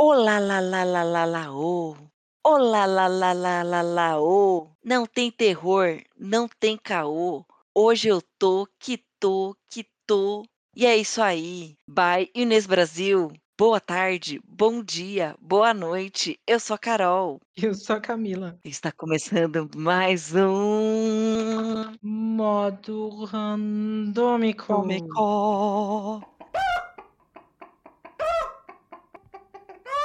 Olá, lá, lá, lá, lá, lá, ô. Olá, lá, lá, lá, lá, lá, ô. Não tem terror, não tem caô. Hoje eu tô, que tô, que tô. E é isso aí. Bye, Inês Brasil. Boa tarde, bom dia, boa noite. Eu sou a Carol. Eu sou a Camila. Está começando mais um Modo randômico. Comico.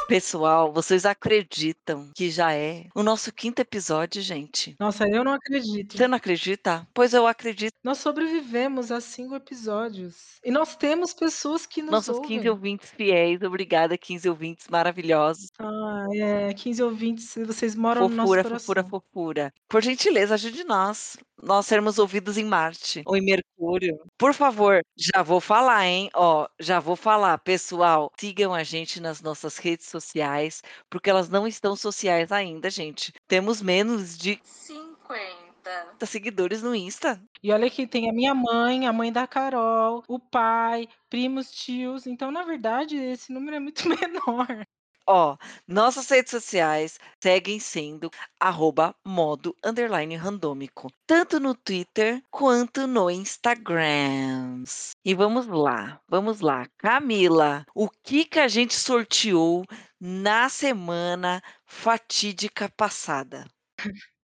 Pessoal, vocês acreditam que já é o nosso quinto episódio, gente? Nossa, eu não acredito. Você não acredita? Pois eu acredito. Nós sobrevivemos a cinco episódios. E nós temos pessoas que nos Nossos ouvem. 15 ouvintes fiéis, obrigada, 15 ouvintes maravilhosos. Ah, é, 15 ouvintes, vocês moram no nosso Fofura, coração. fofura, fofura. Por gentileza, ajude nós. Nós sermos ouvidos em Marte ou em Mercúrio. Por favor, já vou falar, hein? Ó, já vou falar. Pessoal, sigam a gente nas nossas redes sociais, porque elas não estão sociais ainda, gente. Temos menos de 50 seguidores no Insta. E olha que tem a minha mãe, a mãe da Carol, o pai, primos, tios. Então, na verdade, esse número é muito menor. Ó, nossas redes sociais seguem sendo arroba modo underline randômico, tanto no Twitter quanto no Instagram. E vamos lá, vamos lá. Camila, o que que a gente sorteou na semana fatídica passada?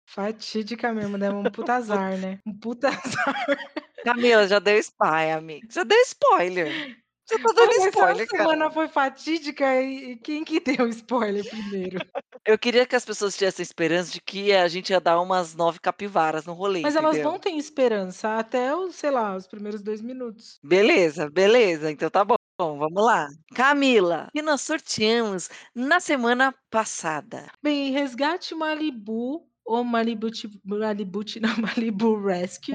Fatídica mesmo, deu um puta azar, né? Um puta azar. Camila, já deu spoiler, amiga. Já deu spoiler. Você tá dando spoiler, cara. semana foi fatídica e quem que deu spoiler primeiro? Eu queria que as pessoas tivessem esperança de que a gente ia dar umas 9 capivaras no rolê, Mas elas entendeu? não têm esperança até os, sei lá, os primeiros 2 minutos. Beleza, beleza, então tá bom. Bom, vamos lá. Camila, o que nós sorteamos na semana passada? Bem, Resgate Malibu ou Malibu Malibu não, Malibu Rescue,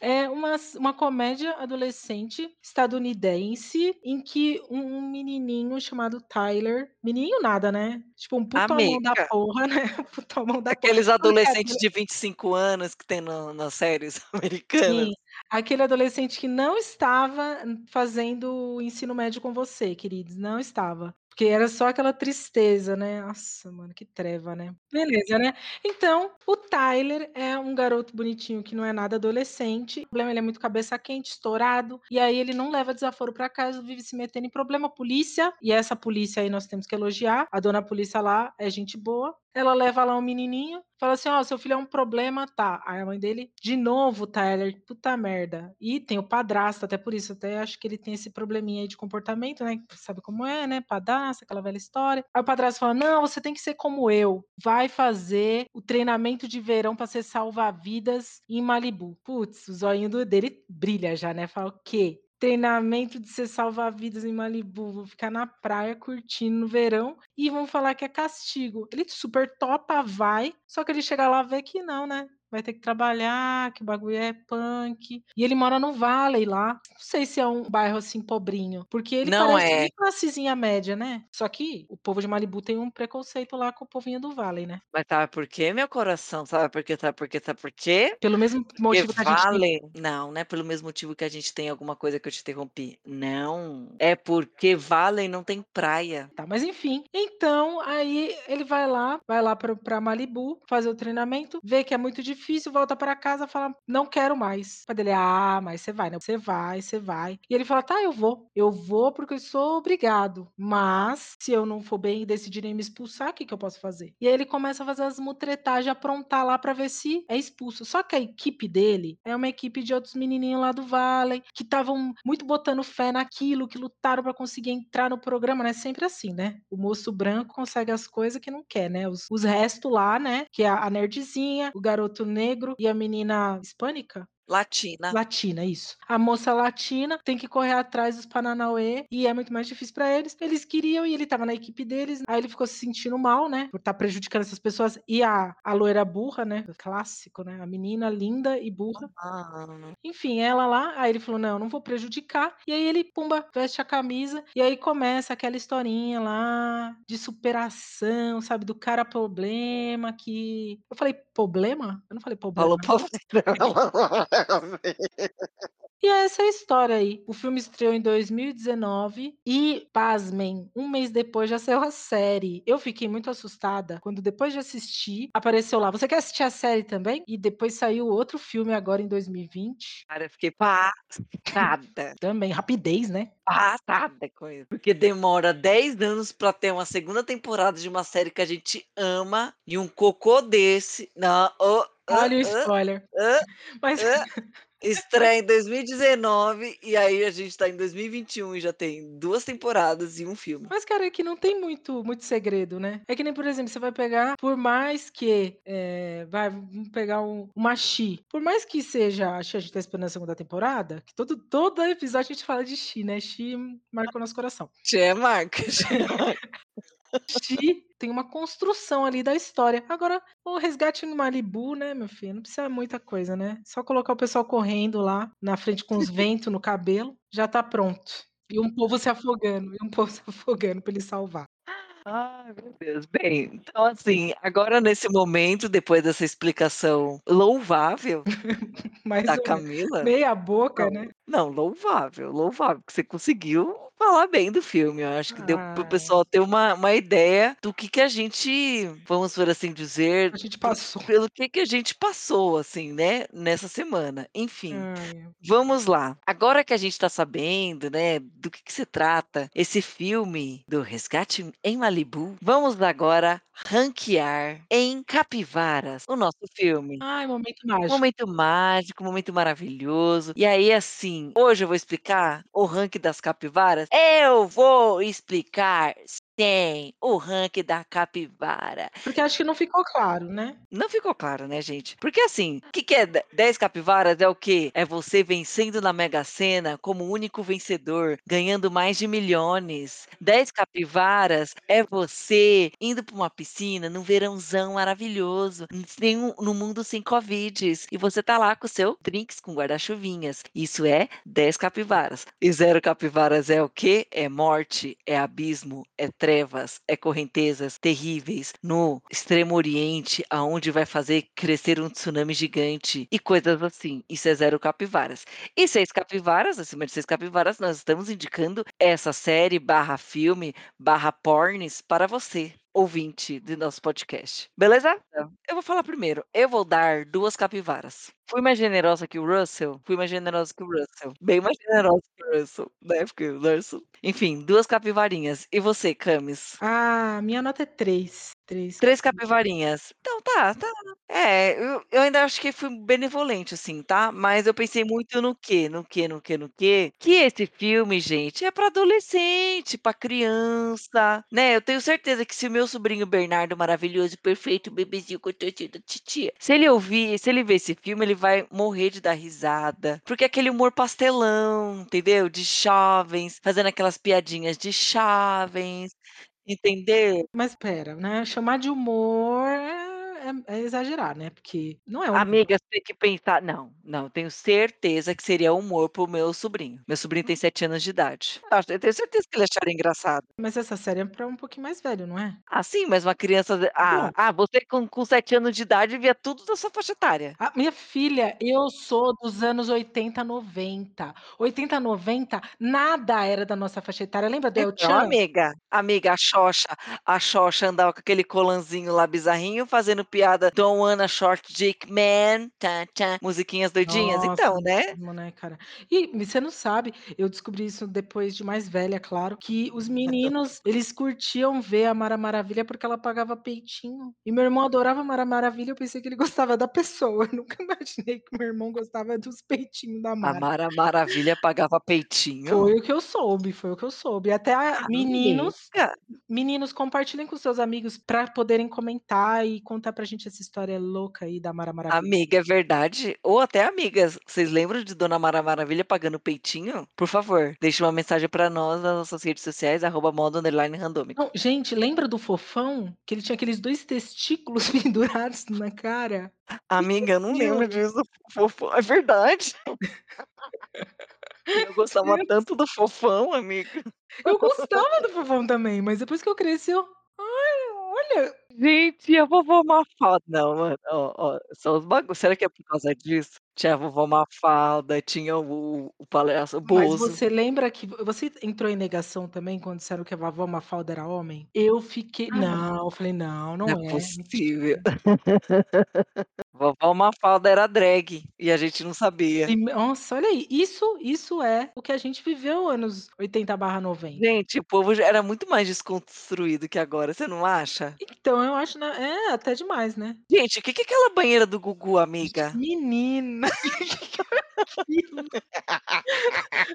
é uma uma comédia adolescente estadunidense, em que um menininho chamado Tyler menininho nada, né, tipo um putomão da Amiga. porra, né, putomão da porra. Aqueles adolescentes de 25 anos que tem no nas séries americanas. Sim, aquele adolescente que não estava fazendo o ensino médio com você, queridos, não estava. Porque era só aquela tristeza, né. Nossa, mano, que treva, né. Beleza, né. Então, o Tyler é um garoto bonitinho que não é nada adolescente, o problema ele é muito cabeça quente, estourado, e aí ele não leva desaforo pra casa, vive se metendo em problema. Polícia, e essa polícia aí nós temos que elogiar, a dona polícia lá é gente boa, ela leva lá o menininho, fala assim: "Ó, seu filho é um problema", tá. Aí a mãe dele: "De novo, Tyler, puta merda". E tem o padrasto, até por isso, até acho que ele tem esse probleminha aí de comportamento, né, sabe como é, né, padrasto, aquela velha história. Aí o padrasto fala: "Não, você tem que ser como eu, vai fazer o treinamento de verão pra ser salva-vidas em Malibu". Putz, o zoinho dele brilha já, né, fala: "O quê? Treinamento de ser salva-vidas em Malibu, vou ficar na praia curtindo no verão e vão falar que é castigo". Ele super topa, vai, só que ele chega lá vê que não, né, vai ter que trabalhar, que o bagulho é punk. E ele mora no Valley lá, não sei se é um bairro, assim, pobrinho, porque ele Não parece é. classezinha média, né. Só que o povo de Malibu tem um preconceito lá com o povinho do Valley, né. Mas sabe por quê, meu coração? Sabe por quê, sabe por quê, sabe por quê? Pelo mesmo Porque motivo que a gente tem Valley não, não é pelo mesmo motivo que a gente tem alguma coisa que eu te interrompi. Não, é porque Valley não tem praia. Tá, mas enfim. Então, aí ele vai lá, vai lá para o pra Malibu fazer o treinamento, vê que é muito difícil, volta pra casa, fala: "Não quero mais". O pai dele: "Ah, mas você vai, né, você vai, você vai". E ele fala: "Tá, eu vou, eu vou porque eu sou obrigado, mas se eu não for bem e decidirem me expulsar, que que eu posso fazer?". E aí ele começa a fazer as mutretagem, aprontar lá pra ver se é expulso. Só que a equipe dele é uma equipe de outros menininho lá do Valley, que estavam muito botando fé naquilo, que lutaram pra conseguir entrar no programa, né, sempre assim, né, o moço branco consegue as coisa que não quer, né, os os resto lá, né, que é a nerdzinha, o garoto negro e a menina hispânica? Latina. Latina, isso. A moça latina tem que correr atrás dos paranauê e é muito mais difícil pra eles. Eles queriam e ele estava na equipe deles, aí ele ficou se sentindo mal, né, por estar prejudicando essas pessoas e a a loira burra, né, clássico, né, a menina linda e burra. Ah. Enfim, ela lá, aí ele falou: "Não, não vou prejudicar", e aí ele, pumba, veste a camisa, e aí começa aquela historinha lá de superação, sabe, do cara problema que eu falei: "Problema?" Eu não falei problema, Falou problema. down. E essa é a história aí. O filme estreou em 2019 e, pasmem, um mês depois já saiu a série. Eu fiquei muito assustada quando depois de assistir, apareceu lá: "Você quer assistir a série também?" E depois saiu outro filme agora em 2020. Cara, eu fiquei passada. Também, rapidez, né? Passada com isso, porque demora 10 anos pra ter uma segunda temporada de uma série que a gente ama, e um cocô desse não, hã, Olha o spoiler. hã, Mas estreia em 2019 e aí a gente tá em 2021 e já tem 2 temporadas e 1 filme. Mas, cara, é que não tem muito muito segredo, né. É que nem, por exemplo, você vai pegar, por mais que, eh, vai, pegar um uma por mais que seja a She a gente tá esperando a segunda temporada, que todo todo episódio a gente fala de She, né, She marcou nosso coração. She é marca, She é marca. She tem uma construção ali da história. Agora, o Resgate em Malibu, né, meu filho, não precisa muita coisa, né. Só colocar o pessoal correndo lá na frente com os vento no cabelo, já tá pronto. E um povo se afogando, e um povo se afogando pra ele salvar. Ai, meu Deus. Bem, então, assim, agora nesse momento, depois dessa explicação louvável da. Camila Meia boca, né. Não, louvável, louvável, que você conseguiu falar bem do filme. Eu acho que deu para o pessoal ter uma uma ideia do que que a gente, vamos por assim dizer, A gente passou. pelo que que a gente passou, assim, né, nessa semana. Enfim, Ai. vamos lá. Agora que a gente tá sabendo, né, do que que se trata esse filme do Resgate em Malibu, vamos agora ranquear em capivaras o nosso filme. Ai, momento mágico. Momento mágico, momento maravilhoso. E aí, assim, hoje eu vou explicar o ranking das capivaras? Eu vou explicar sim, o ranking da capivara. Porque acho que não ficou claro, né. Não ficou claro, né, gente. Porque, assim, o que que é de 10 capivaras é o quê? É você vencendo na Mega Sena como único vencedor, ganhando mais de milhões. 10 capivaras é você indo pra uma piscina num verãozão maravilhoso, sem um num mundo sem covides, e você tá lá com o seu drinks com guarda-chuvinhas. Isso é 10 capivaras. E 0 capivaras é o quê? É morte, é abismo, é trevas, é correntezas terríveis no extremo oriente, aonde vai fazer crescer um tsunami gigante e coisas assim. Isso é 0 capivaras. E 6 capivaras, acima de 6 capivaras, nós estamos indicando essa série, barra filme, barra porns para você, ouvinte do nosso podcast. Beleza? Eu vou falar primeiro. Eu vou dar 2 capivaras. Fui mais generosa que o Russell? Fui mais generosa que o Russell. Bem mais generosa que o Russell, né, porque o Russell enfim, 2 capivarinhas. E você, Camis? Ah, minha nota é 3. 3 3 capivaras. capivarinhas. Então tá, tá. É, eu eu ainda acho que fui benevolente, assim, tá. Mas eu pensei muito no quê, no quê, no quê, no quê? Que esse filme, gente, é pra adolescente, pra criança, né. Eu tenho certeza que se o meu sobrinho Bernardo maravilhoso, perfeito, bebezinho com tortinha da titia, se ele ouvir se ele ver esse filme, ele vai morrer de dar risada, porque é aquele humor pastelão, entendeu, de jovens, fazendo aquelas piadinhas de jovens, entendeu? Mas espera, né, chamar de humor é exagerar, né, porque não é humor. Amiga, você tem que pensar não, não, tenho certeza que seria humor para o meu sobrinho. Meu sobrinho tem 7 anos de idade. Acho eu tenho certeza que ele acharia engraçado. Mas essa série é pra um pouquinho mais velho, não é? Ah, sim, mas uma criança ah ah, você com com 7 anos de idade via tudo da sua faixa etária. Ah, minha filha, eu sou dos anos 80, 90. 80, 90, nada era da nossa faixa etária. Lembra do El Então, Chan? amiga, amiga, a Xoxa a Xoxa andava com aquele colanzinho lá bizarrinho, fazendo piada don't wanna short dick man, tã tã, musiquinhas doidinhas, Nossa, então, né? mesmo, né, cara. E você não sabe, eu descobri isso depois de mais velha, claro, que os meninos, eles curtiam ver a Mara Maravilha, porque ela pagava peitinho. E meu irmão adorava a Mara Maravilha, eu pensei que ele gostava da pessoa, eu nunca imaginei que meu irmão gostava dos peitinhos da A Mara. Mara Maravilha pagava peitinho? Foi o que eu soube, foi o que eu soube. Até a meninos meninos, compartilhem com seus amigos pra poderem comentar e contar pra gente essa história louca aí da Mara Maravilha. Amiga, é verdade. Ou até amigas, vocês lembram de Dona Mara Maravilha pagando peitinho? Por favor, deixe uma mensagem pra nós nas nossas redes sociais, arroba modo underline randômico. Não, gente, lembra do Fofão? Que ele tinha aqueles 2 testículos pendurados na cara? Amiga, eu não lembro disso, Fofão é verdade. Eu gostava tanto do Fofão, amiga. Eu gostava do Fofão também, mas depois que eu cresci eu: "Ai, Olha Gente, a vovó Mafalda? Não, mano, ó ó, são os bagun será que é por causa disso? Tinha a vovó Mafalda, tinha o o palhaço Mas Bozo. você lembra que vo você entrou em negação também quando disseram que a vovó Mafalda era homem? Eu fiquei não, eu falei: "Não, Não é não é, possível. mentira". Vovó Mafalda era drag, e a gente não sabia. E nossa, olha aí, isso isso é o que a gente viveu anos 80/90. Gente, o povo era muito mais desconstruído que agora, você não acha? Então, eu acho, né é, até demais, né. Gente, que que é aquela banheira do Gugu, amiga? Menina, que que é aquilo?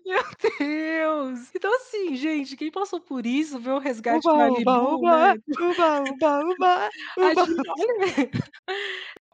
Meu Deus. Então, assim, gente, quem passou por isso, vê o Resgate Uba, uba, Malibu, uba, né. uba, uba, uba, A uba. gente olha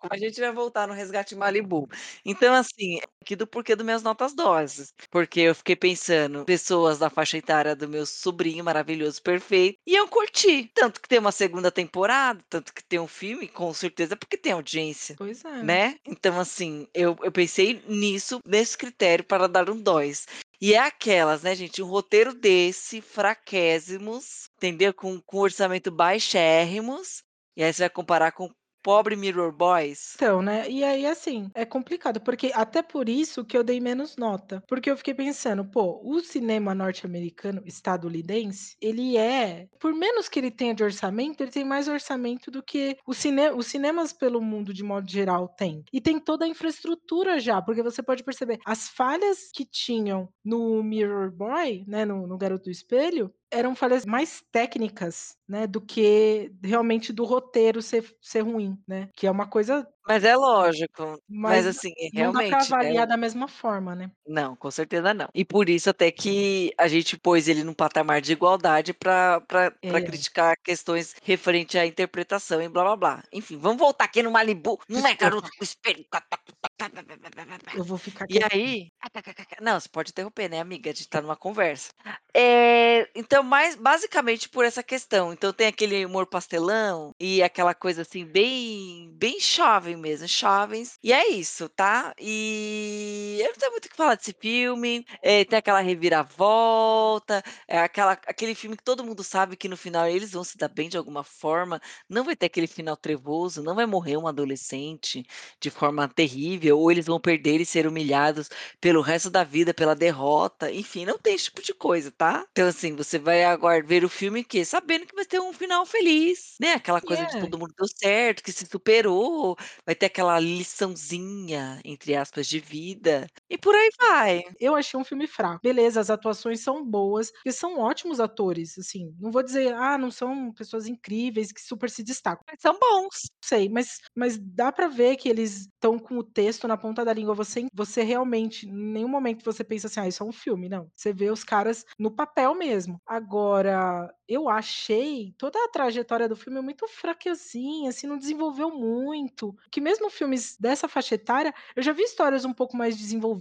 A gente vai voltar no Resgate Malibu. Então, assim, aqui do porquê do minhas notas doses, porque eu fiquei pensando, pessoas da faixa etária do meu sobrinho maravilhoso, perfeito, iam curtir. Tanto que tem uma 2ª temporada, tanto que tem um filme, com certeza, porque tem audiência, Pois é. né. Então, assim, eu eu pensei nisso, nesse critério para dar um 2. E é aquelas, né, gente, um roteiro desse, fraquésimos, entendeu, com com orçamento baixérrimos, e aí você vai comparar com pobre Mirror Boys. Então, né, e aí, assim, é complicado, porque até por isso que eu dei menos nota, porque eu fiquei pensando: "Pô, o cinema norte-americano, estadunidense, ele é por menos que ele tenha de orçamento, ele tem mais orçamento do que o cine os cinemas pelo mundo, de modo geral, têm. E tem toda a infraestrutura já, porque você pode perceber, as falhas que tinham no Mirror Boy, né, no no Garoto do Espelho, eram falhas mais técnicas, né, do que realmente do roteiro ser ser ruim, né, que é uma coisa Mas é lógico, mas, mas assim, não dá pra realmente, é avaliar da mesma forma, né. Não, com certeza não. E por isso até que a gente pôs ele num patamar de igualdade pra É. criticar questões referente à interpretação e blá-blá-blá. Enfim, vamos voltar aqui no Malibu, não é. Garoto do Espelho. Eu vou ficar E quietinha. aí não, você pode interromper, né, amiga, a gente tá numa conversa. Eh, então, mais basicamente por essa questão, então tem aquele humor pastelão, e aquela coisa, assim, bem bem jovem mesmo, jovens, e é isso, tá. E eu não tenho muito o que falar desse filme, eh, tem aquela reviravolta, é aquela aquele filme que todo mundo sabe que no final eles vão se dar bem de alguma forma, não vai ter aquele final trevoso, não vai morrer um adolescente de forma terrível, ou eles vão perder e ser humilhados pelo resto da vida pela derrota, enfim, não tem esse tipo de coisa, tá. Então, assim, você vai agora ver o filme que sabendo que vai ter um final feliz, né, aquela coisa de é. todo mundo deu certo, que se superou, vai ter aquela "liçãozinha", entre aspas, de vida, e por aí vai. Eu achei um filme fraco. Beleza, as atuações são boas, porque são ótimos atores, assim, não vou dizer: "Ah, não são pessoas incríveis que super se destacam". Mas são bons. Sei, mas mas dá pra ver que eles estão com o texto na ponta da língua, você você realmente em nenhum momento você pensa assim: "Ah, isso é um filme", não, você vê os caras no papel mesmo. Agora, eu achei toda a trajetória do filme muito fraquezinha, assim, não desenvolveu muito, que mesmo filmes dessa faixa etária, eu já vi histórias um pouco mais desenvolvidas,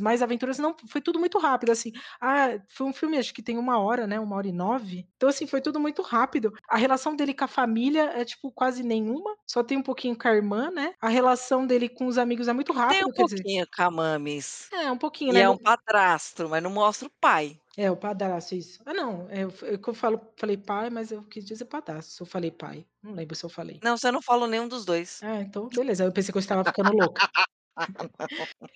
mais aventuras não, foi tudo muito rápido, assim. Ah, foi um filme acho que tem 1 hora, né, 1 hora e 9, então, assim, foi tudo muito rápido. A relação dele com a família é, tipo, quase nenhuma, só tem um pouquinho com a irmã, né, a relação dele com os amigos é muito Tem um quer dizer pouquinho com a Mamis, É, um pouquinho, e né, é um padrasto, mas não mostra o pai. É, o padrasto, isso. Ah, não, é que eu falo falei pai, mas eu quis dizer padrasto, eu falei pai, não lembro se eu falei. Não, você não falou nenhum dos 2. Ah, então beleza, eu pensei que eu estava ficando louca.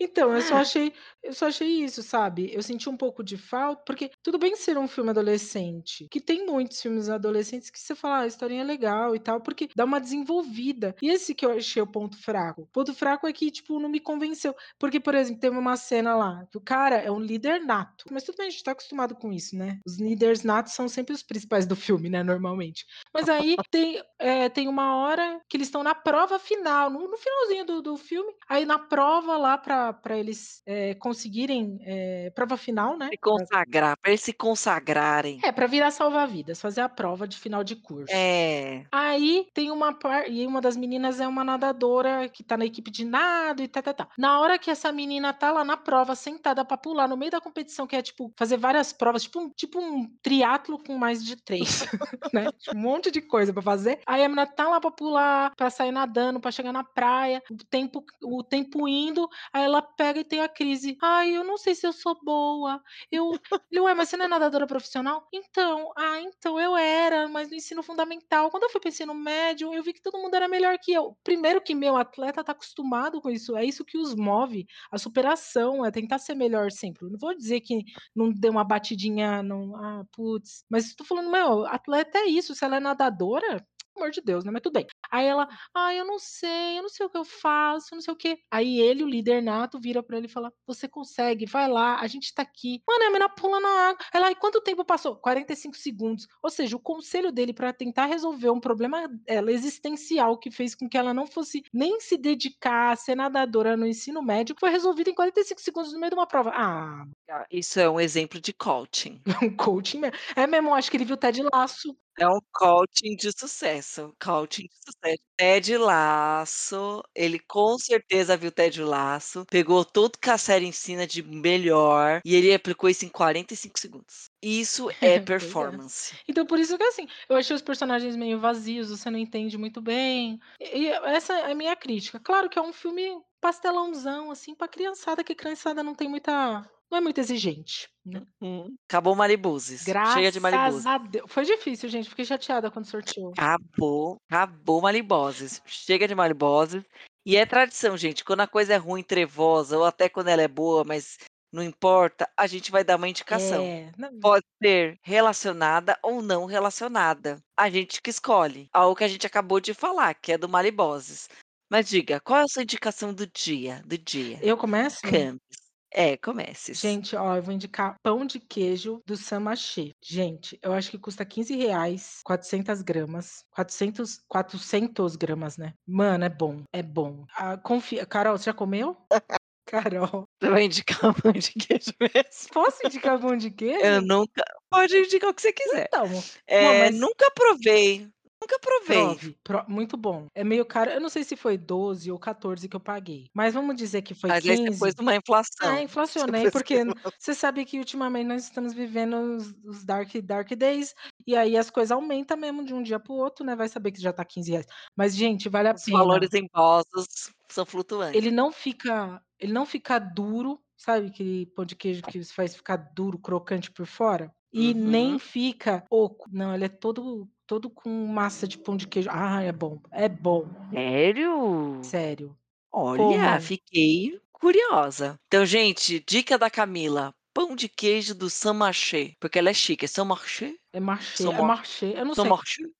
Então, eu só achei eu só achei isso, sabe, eu senti um pouco de falta porque tudo bem ser um filme adolescente, que tem muitos filmes adolescentes que você fala: "Ah, a historinha é legal e tal", porque dá uma desenvolvida. E esse que eu achei o ponto fraco. O ponto fraco é que, tipo, não me convenceu, porque, por exemplo, teve uma cena lá, que o cara é um líder nato, mas tudo bem, a gente tá acostumado com isso, né, os líderes natos são sempre os principais do filme, né, normalmente. Mas aí tem, eh, tem uma hora que eles estão na prova final, no no finalzinho do do filme, aí na prova lá pra pra eles, eh, conseguirem, eh, prova final, né, Se consagrar, pra eles se consagrarem. É, pra virar salva-vidas, fazer a prova de final de curso. É. Aí tem uma par e uma das meninas é uma nadadora que tá na equipe de nado e tá-tá-tá. Na hora que essa menina tá lá na prova sentada pra pular no meio da competição, que é, tipo, fazer várias provas, tipo um tipo um triatlo com mais de 3, né, um monte de coisa pra fazer, aí a menina tá lá pra pular, pra sair nadando, pra chegar na praia, o tempo o tempo indo, aí ela pega e tem a crise: "Ai, eu não sei se eu sou boa, eu" ele: "Ué, mas você não é nadadora profissional?". "Então, ah, então eu era, mas no ensino fundamental. Quando eu fui para o ensino médio, eu vi que todo mundo era melhor que eu". Primeiro que, meu, atleta tá acostumado com isso, é isso que os move, a superação, é tentar ser melhor sempre. Não vou dizer que não deu uma batidinha, não, ah, putz, mas tô falando, meu, atleta é isso, se ela é nadadora, amor de Deus, né, mas tudo bem. Aí ela: "Ai, eu não sei, eu não sei o que eu faço, eu não sei o quê". Aí ele, o líder nato, vira pra ele e fala: "Você consegue, vai lá, a gente tá aqui". Mano, a mina pula na água. Ela: "E quanto tempo passou?". "45 segundos". Ou seja, o conselho dele pra tentar resolver um problema dela existencial, que fez com que ela não fosse nem se dedicar a ser nadadora no ensino médio, foi resolvido em 45 segundos no meio de uma prova. Ah, Ah, isso é um exemplo de coaching. um coaching mesmo. É mesmo, acho que ele viu Ted Lasso. É um coaching de sucesso, coaching de sucesso. Ted Lasso, ele com certeza viu Ted Lasso, pegou tudo que a série ensina de melhor e ele aplicou isso em 45 segundos. Isso é é. performance. Então por isso que, assim, eu achei os personagens meio vazios, você não entende muito bem, e e essa é a minha crítica. Claro que é um filme pastelãozão, assim, pra criançada, que criançada não tem muita não é muito exigente, né. Uhum. Acabou Malibuzes, chega de Graças Malibuzes. a Deu foi difícil, gente, fiquei chateada quando sorteou. Acabou, acabou Maliboses, chega de Maliboses. E é tradição, gente, quando a coisa é ruim, trevosa ou até quando ela é boa, mas não importa, a gente vai dar uma indicação. É, não Pode ser relacionada ou não relacionada, a gente que escolhe. Algo que a gente acabou de falar, que é do Maliboses. Mas diga, qual é a sua indicação do dia do dia? Eu começo? Camis. É, comeces. Gente, ó, eu vou indicar pão de queijo do Saint-Marché. Gente, eu acho que custa R$15,00, 400 gramas, 400 400 gramas, né. Mano, é bom, é bom. Ah, confia Carol, você já comeu? Carol. Você vai indicar pão de queijo mesmo? Posso indicar pão de Eu queijo? nunca pode indicar o que você quiser. Então, Eh, mas nunca provei, nunca provei. Prove, pro muito bom. É meio caro, eu não sei se foi 12 ou 14 que eu paguei, mas vamos dizer que foi Mas aí você pôs 15. uma Ah, inflação. Você inflacionei, pôs porque você sabe que ultimamente nós estamos vivendo os os dark dark days, e aí as coisas aumenta mesmo de um dia para o outro, né, vai saber que já tá R$15,00. Mas gente, vale a Os pena. valores impostos são Ele flutuantes. não fica ele não fica duro, sabe aquele pão de queijo que faz ficar duro, crocante por fora? E nem Uhum. fica oco, não, ele é todo todo com massa de pão de queijo. Ai, é bom, é bom. Sério? Sério. Olha, Comam. fiquei curiosa. Então, gente, dica da Camila, pão de queijo do Saint-Marché, porque ela é chique, é Saint-Marché? É Marché, é Marché, eu não sei.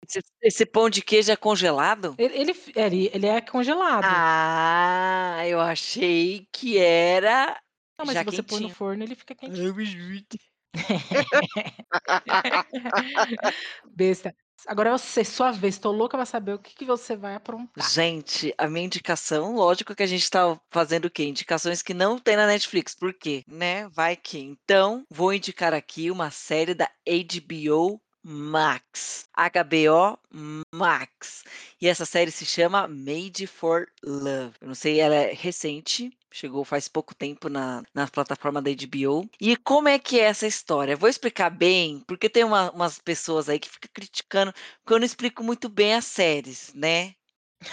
Esse esse pão de queijo é congelado? Ele ele ele é congelado. Ah, eu achei que era Não, mas já se você põe no quentinho. forno, ele fica quentinho. Besta. Agora é você, sua vez, tô louca pra saber o que que você vai aprontar. Gente, a minha indicação, lógico que a gente tá fazendo o quê? Indicações que não tem na Netflix, por quê? Né, vai que. Então, vou indicar aqui uma série da HBO Max, HBO Max. E essa série se chama Made for Love. Eu não sei, ela é recente, chegou faz pouco tempo na na plataforma da HBO. E como é que é essa história? Vou explicar bem, porque tem uma umas pessoas aí que fica criticando, porque eu não explico muito bem as séries, né.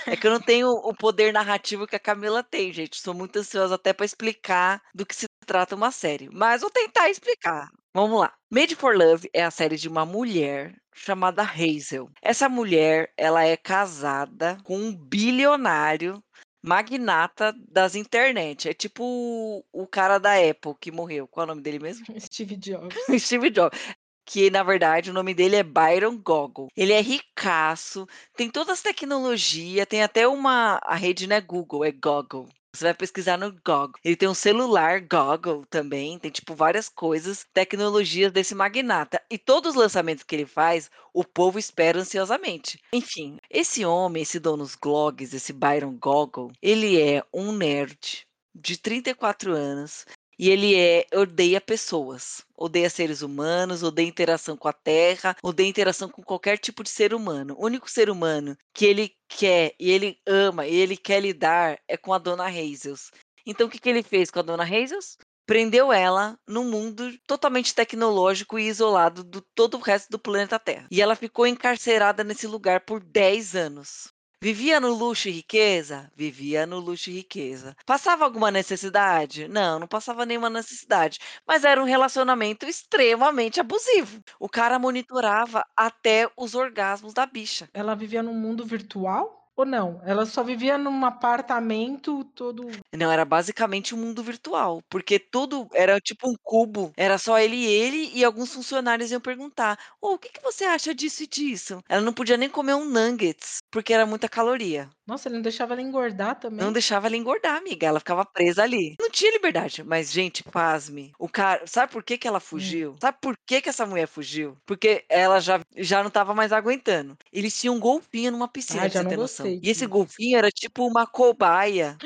É que eu não tenho o poder narrativo que a Camila tem, gente, sou muito ansiosa até pra explicar do que se trata uma série, mas vou tentar explicar. Vamos lá. Made for Love é a série de uma mulher chamada Hazel. Essa mulher, ela é casada com um bilionário, magnata das internet, é tipo o cara da Apple que morreu, qual é o nome dele mesmo? Steve Jobs. Steve Jobs, que na verdade o nome dele é Byron Goggle. Ele é ricaço, tem todas as tecnologia, tem até uma a rede não é Google, é Goggle. Você vai pesquisar no Goggle. Ele tem um celular Goggle também, tem tipo várias coisas, tecnologias desse magnata. E todos os lançamentos que ele faz, o povo espera ansiosamente. Enfim, esse homem, esse dono dos blogs, esse Byron Goggle, ele é um nerd de 34 anos e ele é odeia pessoas, odeia seres humanos, odeia interação com a terra, odeia interação com qualquer tipo de ser humano. O único ser humano que ele quer e ele ama e ele quer lidar é com a dona Hazels. Então o que que ele fez com a dona Hazels? Prendeu ela num mundo totalmente tecnológico e isolado do todo o resto do planeta Terra. E ela ficou encarcerada nesse lugar por 10 anos. Vivia no luxo e riqueza? Vivia no luxo e riqueza. Passava alguma necessidade? Não, não passava nenhuma necessidade, mas era um relacionamento extremamente abusivo. O cara monitorava até os orgasmos da bicha. Ela vivia num mundo virtual? Ou não? Ela só vivia num apartamento todo Não, era basicamente um mundo virtual, porque tudo era tipo um cubo, era só ele e ele e alguns funcionários iam perguntar: "Ô, o que que você acha disso e disso?". Ela não podia nem comer um nuggets, porque era muita caloria. Nossa, ele não deixava ela engordar Não também? deixava ela engordar, amiga, ela ficava presa ali. Não tinha liberdade, mas gente, pasme, o cara sabe por que que ela Hum. fugiu? Sabe por que que essa mulher fugiu? Porque ela já já não estava mais aguentando. Eles tinham um golfinho numa piscina, pra já você não ter noção. E esse golfinho era tipo uma cobaia,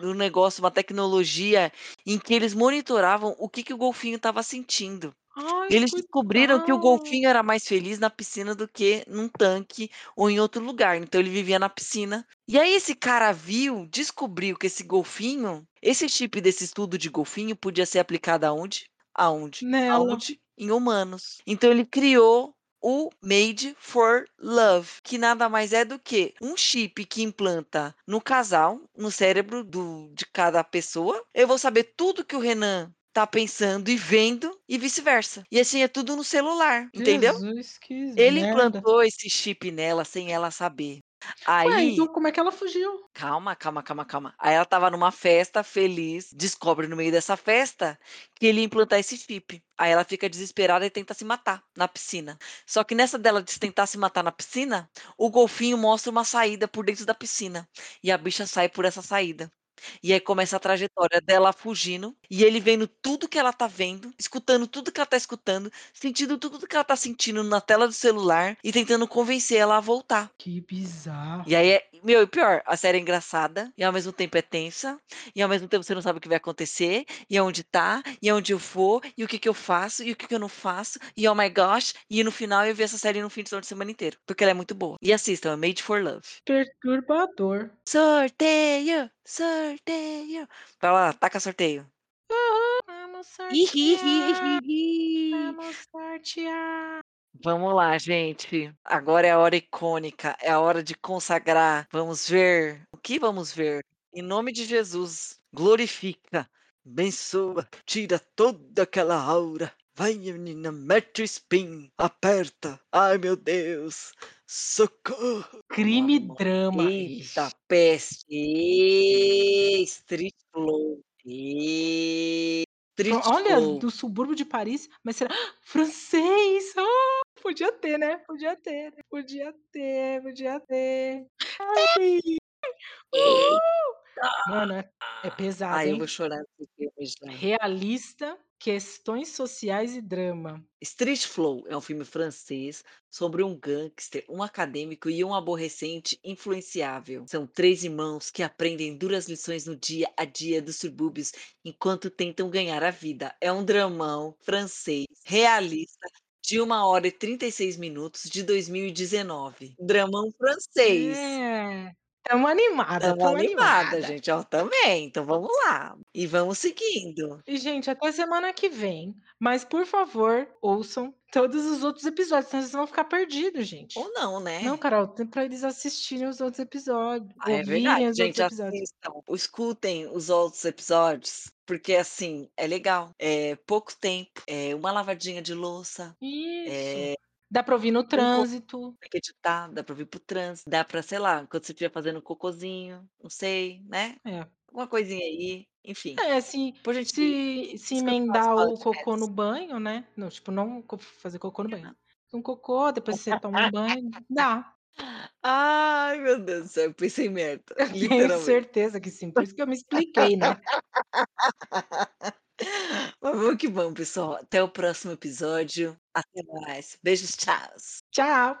um negócio, uma tecnologia em que eles monitoravam o que que o golfinho estava sentindo. Ai, E eles descobriram que o golfinho era mais feliz na piscina do que num tanque ou em outro lugar, então ele vivia na piscina. E aí esse cara viu, descobriu que esse golfinho esse chip desse estudo de golfinho podia ser aplicado aonde? Aonde? Nela. Aonde? Em humanos. Então ele criou o Made for Love, que nada mais é do que um chip que implanta no casal, no cérebro do de cada pessoa. Eu vou saber tudo que o Renan tá pensando e vendo e vice-versa. E assim é tudo no celular, entendeu? Jesus, que Ele merda. implantou esse chip nela sem ela saber. Aí então como é que ela fugiu? Calma, calma, calma, calma. Aí ela estava numa festa feliz, descobre no meio dessa festa que ele ia implantar esse chip. Aí ela fica desesperada e tenta se matar na piscina. Só que nessa dela de tentar se matar na piscina, o golfinho mostra uma saída por dentro da piscina. E a bicha sai por essa saída. E aí começa a trajetória dela fugindo, e ele vendo tudo que ela tá vendo, escutando tudo que ela tá escutando, sentindo tudo que ela tá sentindo na tela do celular e tentando convencer ela a voltar. Que bizarro. E aí é meu, e pior, a série é engraçada, e ao mesmo tempo é tensa, e ao mesmo tempo você não sabe o que vai acontecer, e aonde tá, e aonde eu vou, e o que que eu faço, e o que que eu não faço, e oh my gosh, e no final eu vi essa série no fim de semana inteiro, porque ela é muito boa. E assistam, é Made for Love. Perturbador. Sorteio, sorteio. Vai lá, taca sorteio. Vamos sortear. Vamos sortear. Vamos lá, gente. Agora é a hora icônica, é a hora de consagrar. Vamos ver. O que vamos ver? Em nome de Jesus, glorifica, abençoa, tira toda aquela aura. Vai, menina, mete o spin, aperta. Ai, meu Deus, socorro. Crime Vamos. drama. Eita, peste. Street Flow. Street Olha, Flow. do subúrbio de Paris, mas será francês! Ah, podia ter, né? Podia ter, né? Podia ter, podia ter. Ai. Uh! Mano, é é pesado, Ai, eu vou hein? chorar. Realista, questões sociais e drama. Street Flow é um filme francês sobre um gangster, um acadêmico e um aborrecente influenciável. São 3 irmãos que aprendem duras lições no dia a dia dos subúrbios enquanto tentam ganhar a vida. É um dramão francês, realista, de 1 hora e 36 minutos, de 2019. Dramão francês. É, estamos animada, Estamos animada, gente, ó, também. Então vamos lá. E vamos seguindo. E, gente, até semana que vem. Mas, por favor, ouçam todos os outros episódios, senão vocês vão ficar perdidos, gente. Ou não, Não, né? Carol, tem pra eles assistirem os outros episódios, Ah, é verdade, gente, assistam, escutem os outros episódios, porque, assim, é legal. É pouco tempo, é uma lavadinha de louça, Isso. eh Dá pra ouvir no trânsito. tem que editar, dá pra ouvir para o trânsito, dá pra, sei lá, quando você estiver fazendo cocôzinho, não sei, né, É. alguma coisinha aí, enfim. É, se Por gentileza, se se emendar o cocô no banho, né, não, tipo, não fazer cocô no banho. Um cocô, depois você toma um banho, dá. Ai, meu Deus do céu, eu pensei merda, Eu tenho certeza que sim, por isso que eu me expliquei, né. Mas vamos que vamos, pessoal. Até o próximo episódio. Até mais. Beijos, tchauz. Tchau.